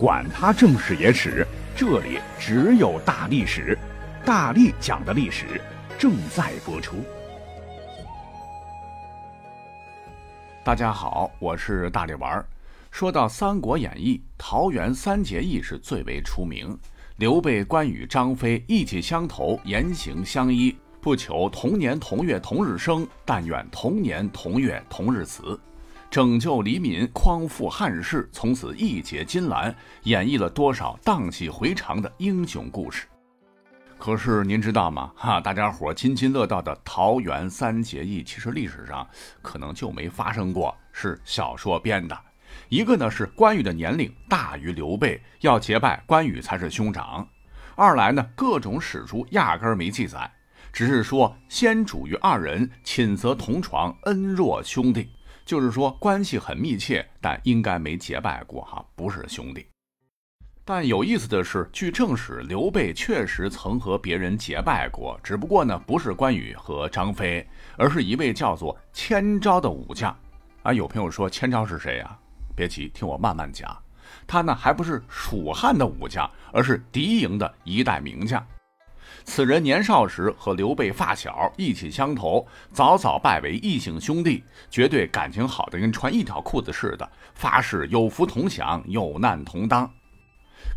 管他正史野史，这里只有大历史，大力讲的历史正在播出。大家好，我是大力丸。儿。说到《三国演义》，桃园三结义是最为出名。刘备、关羽、张飞意气相投，言行相依，不求同年同月同日生，但愿同年同月同日死。拯救黎民，匡复汉室，从此义结金兰，演绎了多少荡气回肠的英雄故事。可是您知道吗？哈，大家伙津津乐道的桃园三结义，其实历史上可能就没发生过，是小说编的。一个呢是关羽的年龄大于刘备，要结拜关羽才是兄长；二来呢，各种史书压根儿没记载，只是说先主与二人寝则同床，恩若兄弟。就是说关系很密切，但应该没结拜过哈，不是兄弟。但有意思的是，据正史，刘备确实曾和别人结拜过，只不过呢，不是关羽和张飞，而是一位叫做千招的武将。啊，有朋友说千招是谁呀？别急，听我慢慢讲。他呢，还不是蜀汉的武将，而是敌营的一代名将。此人年少时和刘备发小，意气相投，早早拜为异姓兄弟，绝对感情好的跟穿一条裤子似的，发誓有福同享，有难同当。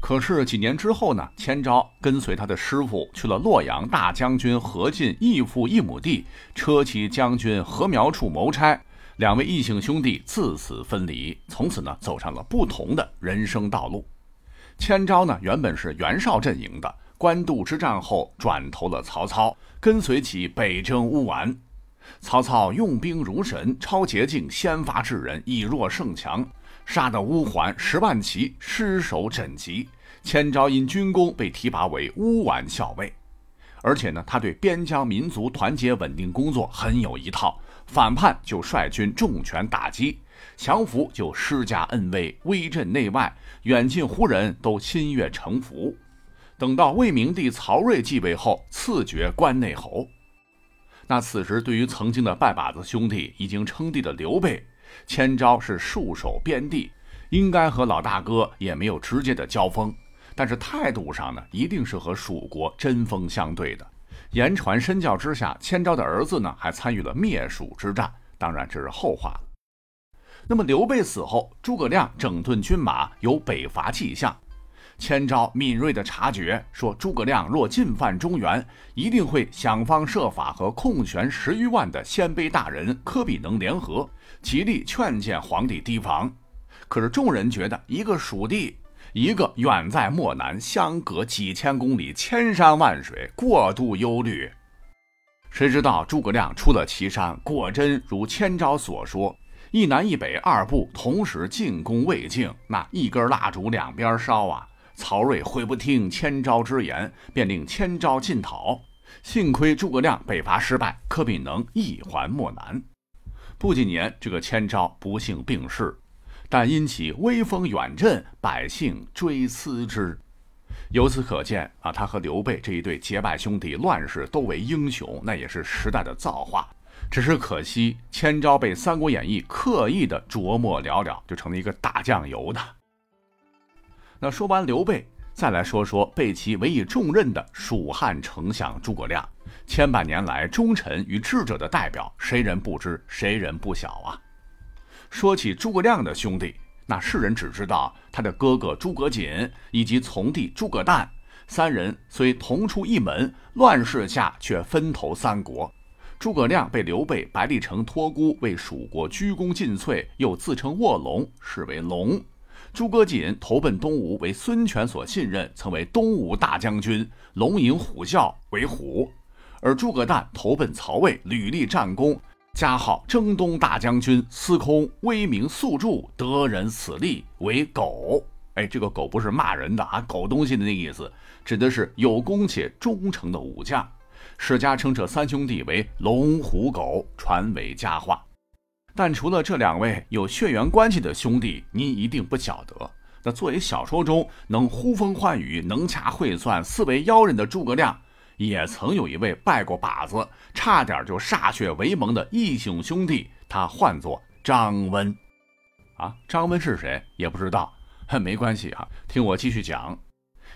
可是几年之后呢，千招跟随他的师傅去了洛阳大将军何进义父异母弟车骑将军何苗处谋差，两位异姓兄弟自此分离，从此呢走上了不同的人生道路。千招呢原本是袁绍阵营的。官渡之战后，转投了曹操，跟随其北征乌丸。曹操用兵如神，超捷径，先发制人，以弱胜强，杀得乌桓十万骑失守枕籍。千招因军功被提拔为乌丸校尉，而且呢，他对边疆民族团结稳定工作很有一套。反叛就率军重拳打击，降服就施加恩威，威震内外，远近胡人都心悦诚服。等到魏明帝曹睿继位后，赐爵关内侯。那此时对于曾经的拜把子兄弟、已经称帝的刘备，千招是戍守边地，应该和老大哥也没有直接的交锋，但是态度上呢，一定是和蜀国针锋相对的。言传身教之下，千招的儿子呢，还参与了灭蜀之战。当然这是后话了。那么刘备死后，诸葛亮整顿军马，有北伐迹象。千招敏锐地察觉，说诸葛亮若进犯中原，一定会想方设法和控权十余万的鲜卑大人柯比能联合，极力劝谏皇帝提防。可是众人觉得，一个蜀地，一个远在漠南，相隔几千公里，千山万水，过度忧虑。谁知道诸葛亮出了岐山，果真如千招所说，一南一北二部同时进攻魏境，那一根蜡烛两边烧啊！曹睿悔不听千招之言，便令千招进讨。幸亏诸葛亮北伐失败，柯比能一还漠南。不几年，这个千招不幸病逝，但因其威风远震，百姓追思之。由此可见啊，他和刘备这一对结拜兄弟，乱世都为英雄，那也是时代的造化。只是可惜，千招被《三国演义》刻意的琢磨寥寥，就成了一个打酱油的。那说完刘备，再来说说被其委以重任的蜀汉丞相诸葛亮。千百年来，忠臣与智者的代表，谁人不知，谁人不晓啊？说起诸葛亮的兄弟，那世人只知道他的哥哥诸葛瑾以及从弟诸葛诞三人，虽同出一门，乱世下却分头三国。诸葛亮被刘备、白帝城托孤，为蜀国鞠躬尽瘁，又自称卧龙，是为龙。诸葛瑾投奔东吴，为孙权所信任，曾为东吴大将军，龙吟虎啸为虎；而诸葛诞投奔曹魏，屡立战功，加号征东大将军，司空，威名素著，得人此立为狗。哎，这个狗不是骂人的啊，狗东西的那意思，指的是有功且忠诚的武将。史家称这三兄弟为龙虎狗，传为佳话。但除了这两位有血缘关系的兄弟，您一定不晓得。那作为小说中能呼风唤雨、能掐会算、四维妖人的诸葛亮，也曾有一位拜过把子、差点就歃血为盟的异姓兄弟，他唤作张温。啊，张温是谁？也不知道。没关系哈，听我继续讲。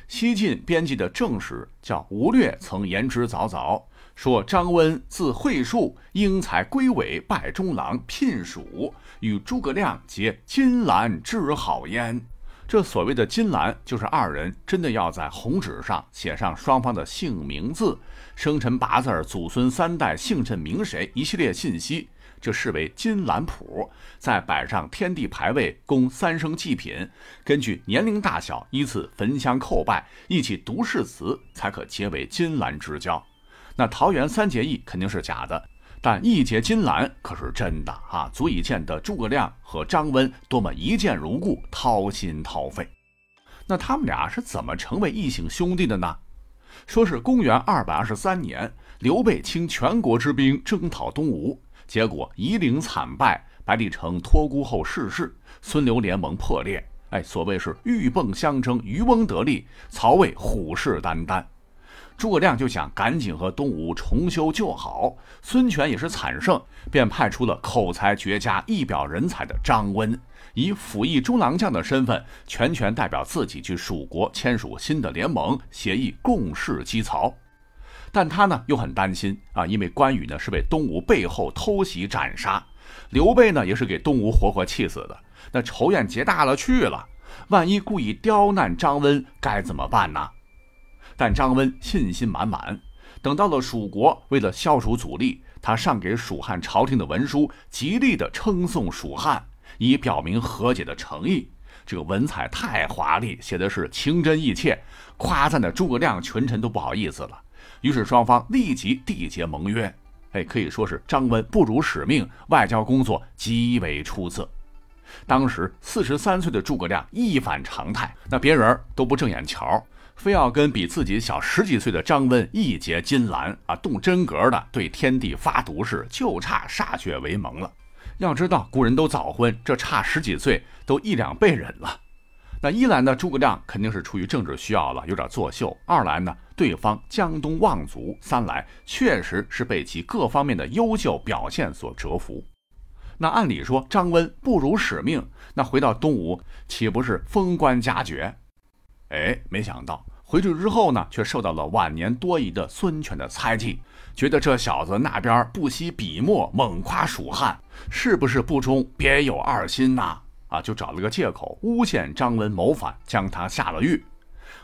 西晋编辑的正史叫吴略，曾言之凿凿，说张温字惠树，英才归伟，拜中郎，聘蜀，与诸葛亮结金兰之好焉。这所谓的金兰，就是二人真的要在红纸上写上双方的姓名字、生辰八字、祖孙三代、姓甚名谁一系列信息。这视为金兰谱，再摆上天地牌位，供三生祭品，根据年龄大小依次焚香叩拜，一起读誓词，才可结为金兰之交。那桃园三结义肯定是假的，但义结金兰可是真的啊！足以见得诸葛亮和张温多么一见如故，掏心掏肺。那他们俩是怎么成为异姓兄弟的呢？说是公元二百二十三年，刘备倾全国之兵征讨东吴。结果夷陵惨败，白帝城托孤后逝世，孙刘联盟破裂。哎，所谓是鹬蚌相争，渔翁得利，曹魏虎视眈眈。诸葛亮就想赶紧和东吴重修旧好。孙权也是惨胜，便派出了口才绝佳、一表人才的张温，以辅翼中郎将的身份，全权代表自己去蜀国签署新的联盟协议，共事击曹。但他呢又很担心啊，因为关羽呢是被东吴背后偷袭斩杀，刘备呢也是给东吴活活气死的，那仇怨结大了去了。万一故意刁难张温，该怎么办呢？但张温信心满满，等到了蜀国，为了消除阻力，他上给蜀汉朝廷的文书，极力的称颂蜀汉，以表明和解的诚意。这个文采太华丽，写的是情真意切，夸赞的诸葛亮群臣都不好意思了。于是双方立即缔结盟约，哎，可以说是张温不辱使命，外交工作极为出色。当时四十三岁的诸葛亮一反常态，那别人都不正眼瞧，非要跟比自己小十几岁的张温一结金兰啊，动真格的对天地发毒誓，就差歃血为盟了。要知道古人都早婚，这差十几岁都一两辈人了。那一来呢，诸葛亮肯定是出于政治需要了，有点作秀；二来呢，对方江东望族；三来确实是被其各方面的优秀表现所折服。那按理说张温不辱使命，那回到东吴岂不是封官加爵？哎，没想到回去之后呢，却受到了晚年多疑的孙权的猜忌，觉得这小子那边不惜笔墨猛夸蜀汉，是不是不忠别有二心呐？啊，就找了个借口诬陷张温谋反，将他下了狱。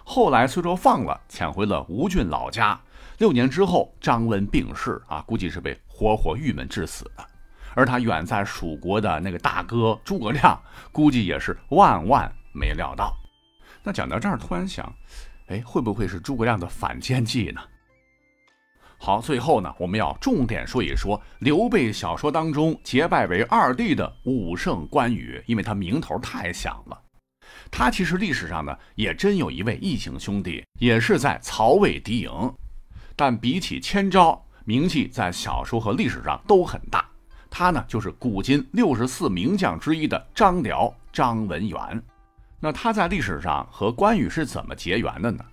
后来虽说放了，遣回了吴郡老家。六年之后，张温病逝，啊，估计是被活活郁闷致死的。而他远在蜀国的那个大哥诸葛亮，估计也是万万没料到。那讲到这儿，突然想，哎，会不会是诸葛亮的反间计呢？好，最后呢，我们要重点说一说刘备小说当中结拜为二弟的武圣关羽，因为他名头太响了。他其实历史上呢，也真有一位异姓兄弟，也是在曹魏敌营，但比起千招，名气在小说和历史上都很大。他呢，就是古今六十四名将之一的张辽张文远。那他在历史上和关羽是怎么结缘的呢？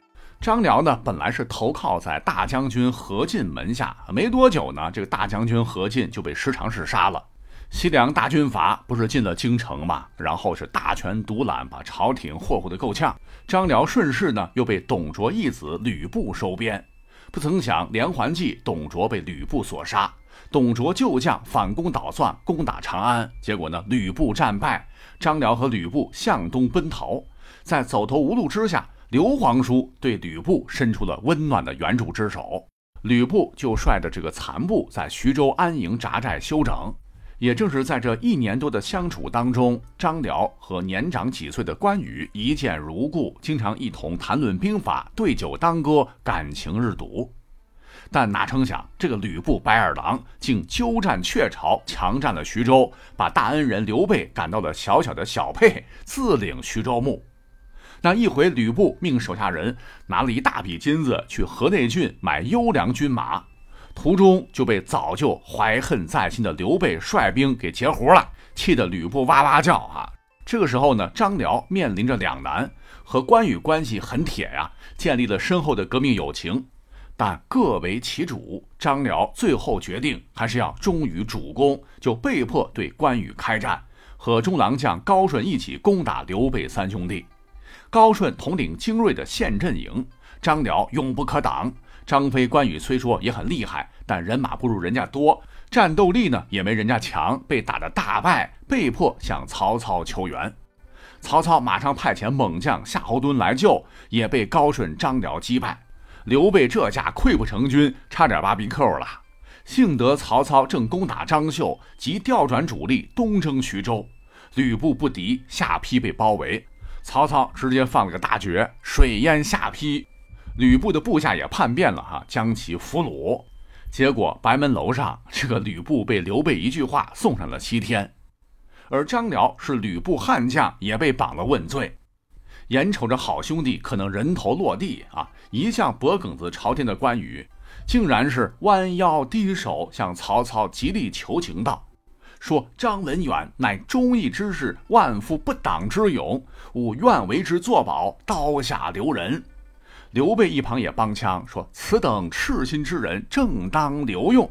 张辽呢，本来是投靠在大将军何进门下，没多久呢，这个大将军何进就被十常侍杀了。西凉大军阀不是进了京城嘛？然后是大权独揽，把朝廷霍霍的够呛。张辽顺势呢，又被董卓义子吕布收编。不曾想连环计，董卓被吕布所杀。董卓旧将反攻倒算，攻打长安，结果呢，吕布战败，张辽和吕布向东奔逃，在走投无路之下。刘皇叔对吕布伸出了温暖的援助之手，吕布就率着这个残部在徐州安营扎寨休整。也正是在这一年多的相处当中，张辽和年长几岁的关羽一见如故，经常一同谈论兵法，对酒当歌，感情日笃。但哪成想，这个吕布白眼狼竟鸠占鹊巢，强占了徐州，把大恩人刘备赶到了小小的小沛，自领徐州牧。那一回，吕布命手下人拿了一大笔金子去河内郡买优良军马，途中就被早就怀恨在心的刘备率兵给截胡了，气得吕布哇哇叫啊！这个时候呢，张辽面临着两难，和关羽关系很铁呀，建立了深厚的革命友情，但各为其主。张辽最后决定还是要忠于主公，就被迫对关羽开战，和中郎将高顺一起攻打刘备三兄弟。高顺统领精锐的陷阵营，张辽勇不可挡。张飞、关羽虽说也很厉害，但人马不如人家多，战斗力呢也没人家强，被打得大败，被迫向曹操求援。曹操马上派遣猛将夏侯惇来救，也被高顺、张辽击败。刘备这下溃不成军，差点挖鼻扣了。幸得曹操正攻打张绣，即调转主力东征徐州。吕布不敌，下邳被包围，曹操直接放了个大绝，水淹下邳。吕布的部下也叛变了哈，将其俘虏。结果白门楼上，这个吕布被刘备一句话送上了西天。而张辽是吕布悍将，也被绑了问罪。眼瞅着好兄弟可能人头落地啊，一向脖梗子朝天的关羽，竟然是弯腰低首向曹操极力求情道。说张文远乃忠义之士，万夫不挡之勇，吾愿为之作保，刀下留人。刘备一旁也帮腔说：“此等赤心之人，正当留用。”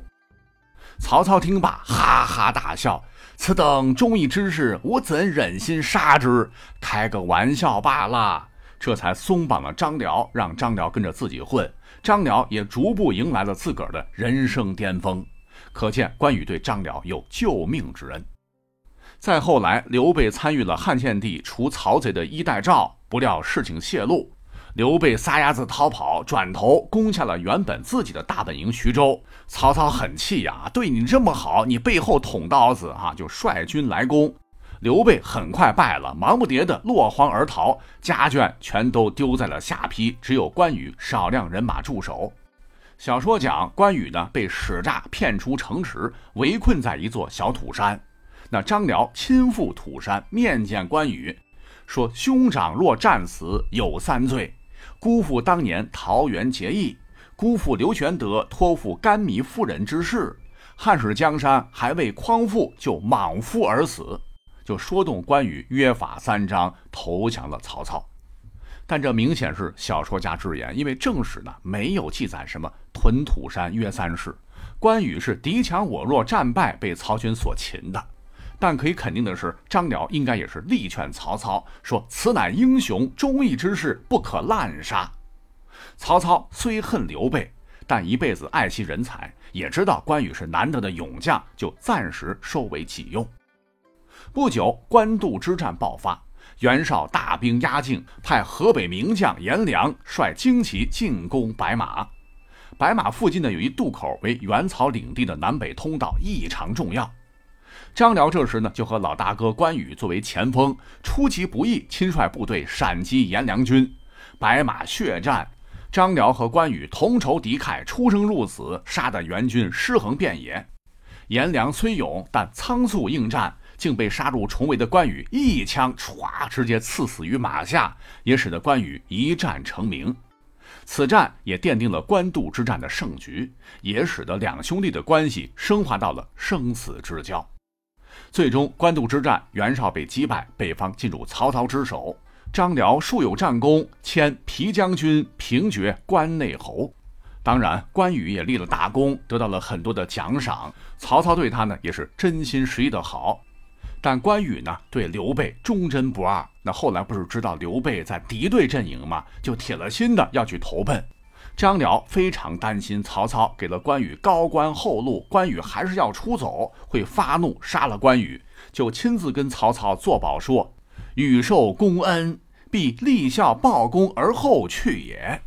曹操听罢，哈哈大笑：“此等忠义之士，我怎忍心杀之？开个玩笑罢了。”这才松绑了张辽，让张辽跟着自己混。张辽也逐步迎来了自个儿的人生巅峰。可见关羽对张辽有救命之恩。再后来，刘备参与了汉献帝除曹贼的衣带诏，不料事情泄露，刘备撒丫子逃跑，转头攻下了原本自己的大本营徐州。曹操很气呀，对你这么好，你背后捅刀子啊，就率军来攻。刘备很快败了，忙不迭的落荒而逃，家眷全都丢在了下邳，只有关羽少量人马驻守。小说讲关羽呢被使诈骗出城池，围困在一座小土山。那张辽亲赴土山面见关羽，说：“兄长若战死，有三罪：辜负当年桃园结义，辜负刘玄德托付甘糜夫人之事，汉室江山还未匡复，就莽夫而死。”就说动关羽约法三章，投降了曹操。但这明显是小说家之言，因为正史呢没有记载什么屯土山约三世，关羽是敌强我弱战败被曹军所擒的。但可以肯定的是，张辽应该也是力劝曹操说：“此乃英雄忠义之士，不可滥杀。”曹操虽恨刘备，但一辈子爱惜人才，也知道关羽是难得的勇将，就暂时收为己用。不久，官渡之战爆发。袁绍大兵压境，派河北名将颜良率精骑进攻白马。白马附近呢，有一渡口，为袁曹领地的南北通道，异常重要。张辽这时呢，就和老大哥关羽作为前锋，出其不意，亲率部队闪击颜良军。白马血战，张辽和关羽同仇敌忾，出生入死，杀得袁军尸横遍野。颜良虽勇，但仓促应战。竟被杀入重围的关羽一枪唰直接刺死于马下，也使得关羽一战成名。此战也奠定了官渡之战的胜局，也使得两兄弟的关系升华到了生死之交。最终，官渡之战，袁绍被击败，北方进入曹操之手。张辽数有战功，迁皮将军，平爵关内侯。当然，关羽也立了大功，得到了很多的奖赏。曹操对他呢，也是真心实意的好。但关羽呢，对刘备忠贞不二。那后来不是知道刘备在敌对阵营吗？就铁了心的要去投奔。张辽非常担心曹操给了关羽高官厚禄，关羽还是要出走，会发怒杀了关羽，就亲自跟曹操作保说：“羽受公恩，必立孝报功而后去也。”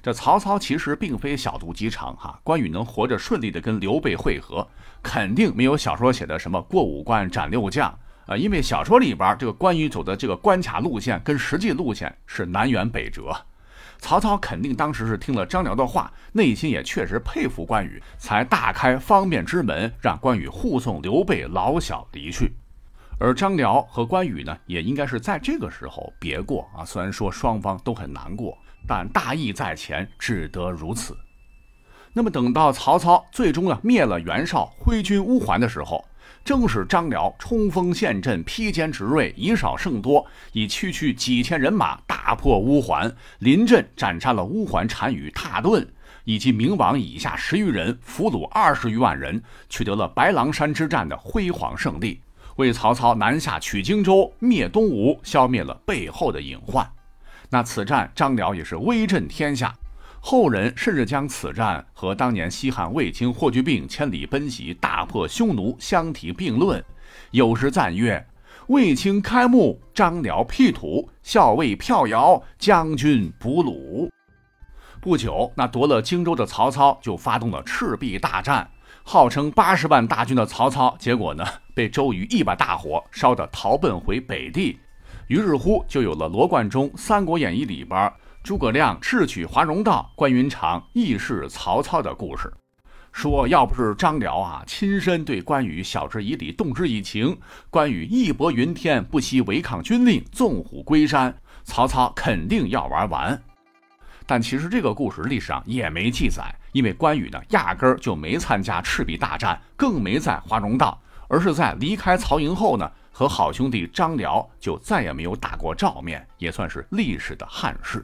这曹操其实并非小肚鸡肠哈，关羽能活着顺利的跟刘备会合，肯定没有小说写的什么过五关斩六将啊，因为小说里边这个关羽走的这个关卡路线跟实际路线是南辕北辙。曹操肯定当时是听了张辽的话，内心也确实佩服关羽，才大开方便之门，让关羽护送刘备老小离去。而张辽和关羽呢，也应该是在这个时候别过啊，虽然说双方都很难过。但大义在前，只得如此。那么等到曹操最终啊灭了袁绍，挥军乌桓的时候，正是张辽冲锋陷阵，披坚执锐，以少胜多，以区区几千人马大破乌桓，临阵斩杀了乌桓单于蹋顿以及明王以下十余人，俘虏二十余万人，取得了白狼山之战的辉煌胜利，为曹操南下取荆州、灭东吴，消灭了背后的隐患。那此战张辽也是威震天下，后人甚至将此战和当年西汉卫青霍去病千里奔袭大破匈奴相提并论，有时赞曰：“卫青开幕，张辽辟土，校尉票摇，将军俘虏。”不久，那夺了荆州的曹操就发动了赤壁大战，号称八十万大军的曹操，结果呢被周瑜一把大火烧得逃奔回北地。于是乎，就有了罗贯中《三国演义》里边诸葛亮智取华容道，关云长义释曹操的故事。说要不是张辽啊亲身对关羽晓之以理、动之以情，关羽义薄云天，不惜违抗军令，纵虎归山，曹操肯定要玩完。但其实这个故事历史上也没记载，因为关羽呢压根儿就没参加赤壁大战，更没在华容道，而是在离开曹营后呢。和好兄弟张辽就再也没有打过照面，也算是历史的憾事。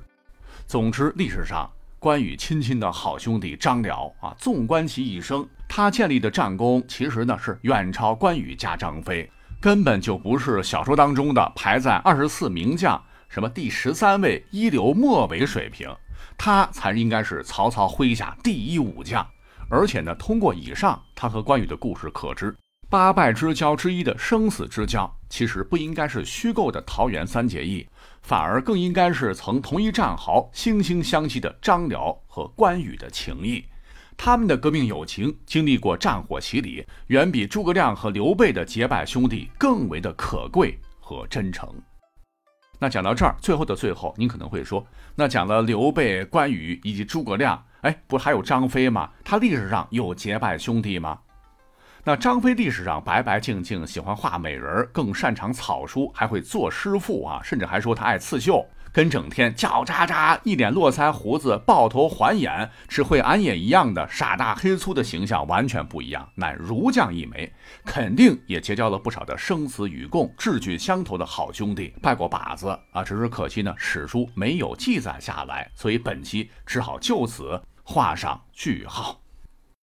总之，历史上关羽亲亲的好兄弟张辽啊，纵观其一生，他建立的战功其实呢是远超关羽加张飞，根本就不是小说当中的排在二十四名将什么第十三位一流末尾水平，他才应该是曹操麾下第一武将。而且呢，通过以上他和关羽的故事可知。八拜之交之一的生死之交，其实不应该是虚构的桃园三结义，反而更应该是曾同一战壕、惺惺相惜的张辽和关羽的情谊。他们的革命友情经历过战火洗礼，远比诸葛亮和刘备的结拜兄弟更为的可贵和真诚。那讲到这儿，最后的最后，您可能会说，那讲了刘备、关羽以及诸葛亮，哎，不还有张飞吗？他历史上有结拜兄弟吗？那张飞历史上白白净净，喜欢画美人，更擅长草书，还会作诗赋啊，甚至还说他爱刺绣，跟整天叫喳喳、一脸络腮胡子、抱头环眼、只会俺也一样的傻大黑粗的形象完全不一样，乃儒将一枚，肯定也结交了不少的生死与共、志趣相投的好兄弟，拜过把子啊，只是可惜呢，史书没有记载下来，所以本期只好就此画上句号。